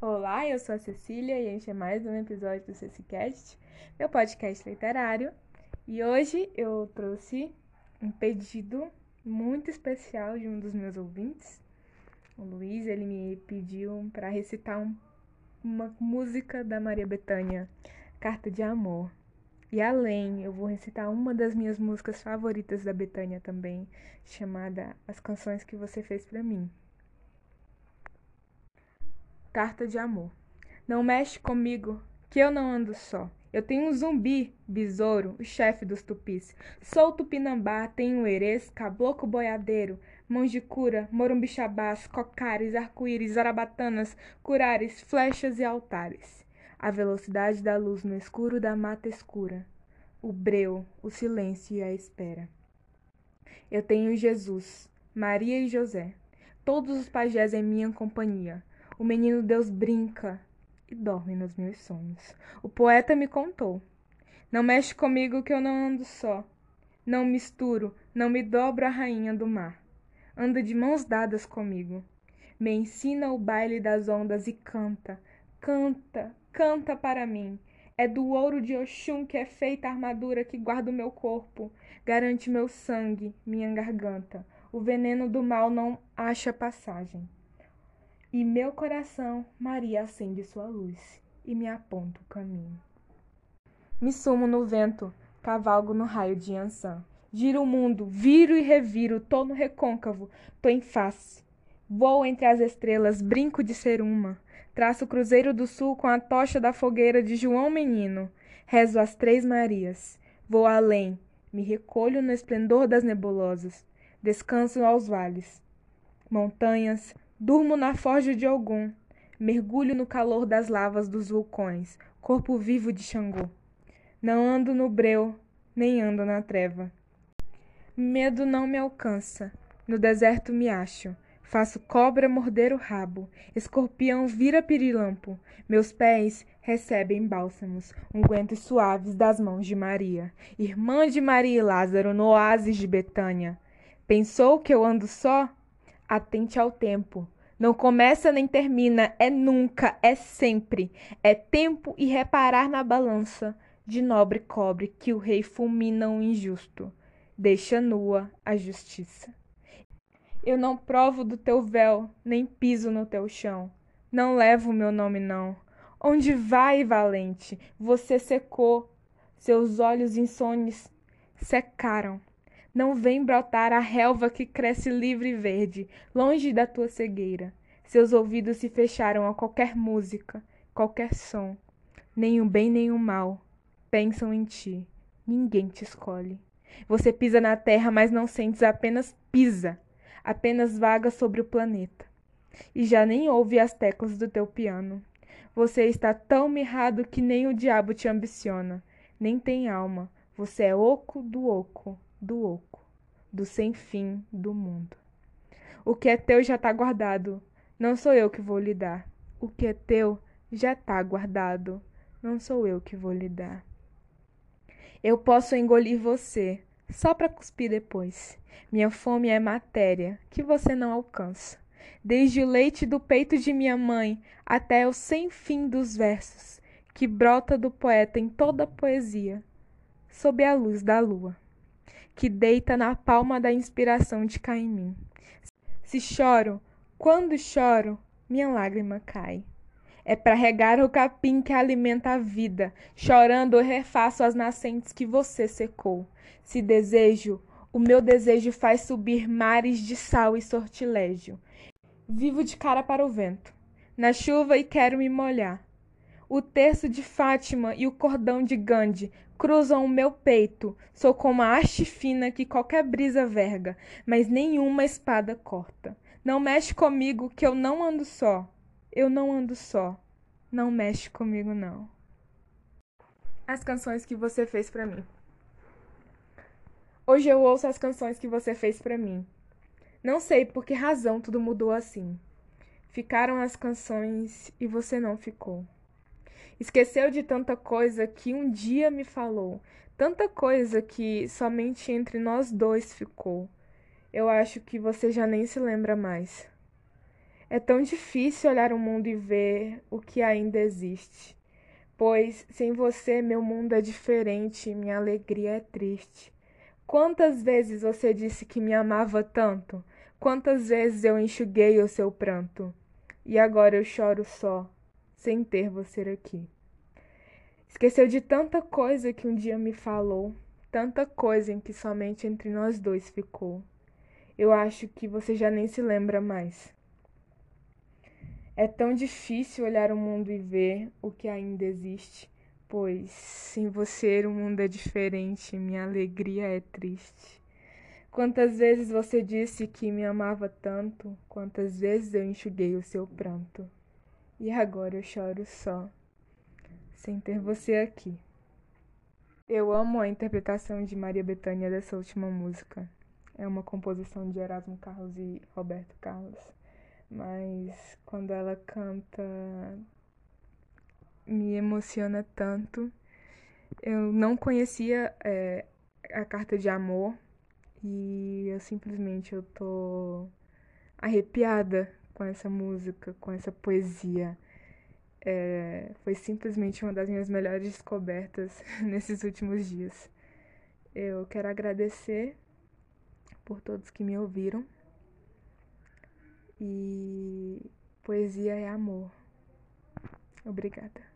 Olá, eu sou a Cecília e este é mais um episódio do Cecicast, meu podcast literário. E hoje eu trouxe um pedido muito especial de um dos meus ouvintes. O Luiz, ele me pediu para recitar um, uma música da Maria Bethânia, Carta de Amor. E além, eu vou recitar uma das minhas músicas favoritas da Bethânia também, chamada As Canções que Você Fez para Mim. Carta de Amor. Não mexe comigo, que eu não ando só. Eu tenho um zumbi, besouro, o chefe dos tupis. Sou tupinambá, tenho erês, cabloco boiadeiro, mãos de cura, morumbixabás, cocares, arco-íris, zarabatanas, curares, flechas e altares. A velocidade da luz no escuro da mata escura. O breu, o silêncio e a espera. Eu tenho Jesus, Maria e José, todos os pajés em minha companhia. O menino Deus brinca, e dorme nos meus sonhos. O poeta me contou. Não mexe comigo que eu não ando só. Não misturo, não me dobro a rainha do mar. Anda de mãos dadas comigo. Me ensina o baile das ondas e canta, canta, canta para mim. É do ouro de Oxum que é feita a armadura que guarda o meu corpo, garante meu sangue, minha garganta. O veneno do mal não acha passagem. E meu coração, Maria acende sua luz e me aponta o caminho. Me sumo no vento, cavalgo no raio de Ansan. Giro o mundo, viro e reviro, tô no recôncavo, tô em face. Vou entre as estrelas, brinco de ser uma. Traço o Cruzeiro do Sul com a tocha da fogueira de João Menino. Rezo as Três Marias. Vou além, me recolho no esplendor das nebulosas. Descanso aos vales. Montanhas, Durmo na forja de algum, mergulho no calor das lavas dos vulcões, corpo vivo de Xangô. Não ando no breu, nem ando na treva. Medo não me alcança, no deserto me acho. Faço cobra morder o rabo, escorpião vira pirilampo. Meus pés recebem bálsamos, ungüentos suaves das mãos de Maria, irmã de Maria e Lázaro no oásis de Betânia. Pensou que eu ando só? Atente ao tempo, não começa nem termina, é nunca, é sempre. É tempo e reparar na balança de nobre cobre que o rei fulmina o injusto, deixa nua a justiça. Eu não provo do teu véu, nem piso no teu chão. Não levo o meu nome, não. Onde vai, valente? Você secou, seus olhos insones secaram. Não vem brotar a relva que cresce livre e verde, longe da tua cegueira. Seus ouvidos se fecharam a qualquer música, qualquer som. O bem o mal pensam em ti. Ninguém te escolhe. Você pisa na terra, mas não sentes, apenas pisa, apenas vaga sobre o planeta. E já nem ouve as teclas do teu piano. Você está tão mirrado que nem o diabo te ambiciona, nem tem alma. Você é oco do oco do oco, do sem fim do mundo. O que é teu já está guardado, não sou eu que vou lhe dar. O que é teu já está guardado, não sou eu que vou lhe dar. Eu posso engolir você, só para cuspir depois. Minha fome é matéria que você não alcança. Desde o leite do peito de minha mãe até o sem fim dos versos que brota do poeta em toda a poesia, sob a luz da lua que deita na palma da inspiração de cá em mim. Se choro, quando choro, minha lágrima cai. É para regar o capim que alimenta a vida. Chorando, eu refaço as nascentes que você secou. Se desejo, o meu desejo faz subir mares de sal e sortilégio. Vivo de cara para o vento, na chuva e quero me molhar. O terço de Fátima e o cordão de Gandhi cruzam o meu peito. Sou como a haste fina que qualquer brisa verga, mas nenhuma espada corta. Não mexe comigo que eu não ando só. Eu não ando só. Não mexe comigo não. As canções que você fez para mim. Hoje eu ouço as canções que você fez para mim. Não sei por que razão tudo mudou assim. Ficaram as canções e você não ficou. Esqueceu de tanta coisa que um dia me falou, tanta coisa que somente entre nós dois ficou. Eu acho que você já nem se lembra mais. É tão difícil olhar o mundo e ver o que ainda existe. Pois sem você meu mundo é diferente, minha alegria é triste. Quantas vezes você disse que me amava tanto? Quantas vezes eu enxuguei o seu pranto? E agora eu choro só, sem ter você aqui. Esqueceu de tanta coisa que um dia me falou, tanta coisa em que somente entre nós dois ficou. Eu acho que você já nem se lembra mais. É tão difícil olhar o mundo e ver o que ainda existe, pois sem você o mundo é diferente, minha alegria é triste. Quantas vezes você disse que me amava tanto, quantas vezes eu enxuguei o seu pranto. E agora eu choro só, sem ter você aqui. Eu amo a interpretação de Maria Bethânia dessa última música. É uma composição de Erasmo Carlos e Roberto Carlos mas quando ela canta me emociona tanto. Eu não conhecia é, a carta de amor e eu simplesmente eu tô arrepiada com essa música, com essa poesia. É, foi simplesmente uma das minhas melhores descobertas nesses últimos dias. Eu quero agradecer por todos que me ouviram. E poesia é amor. Obrigada.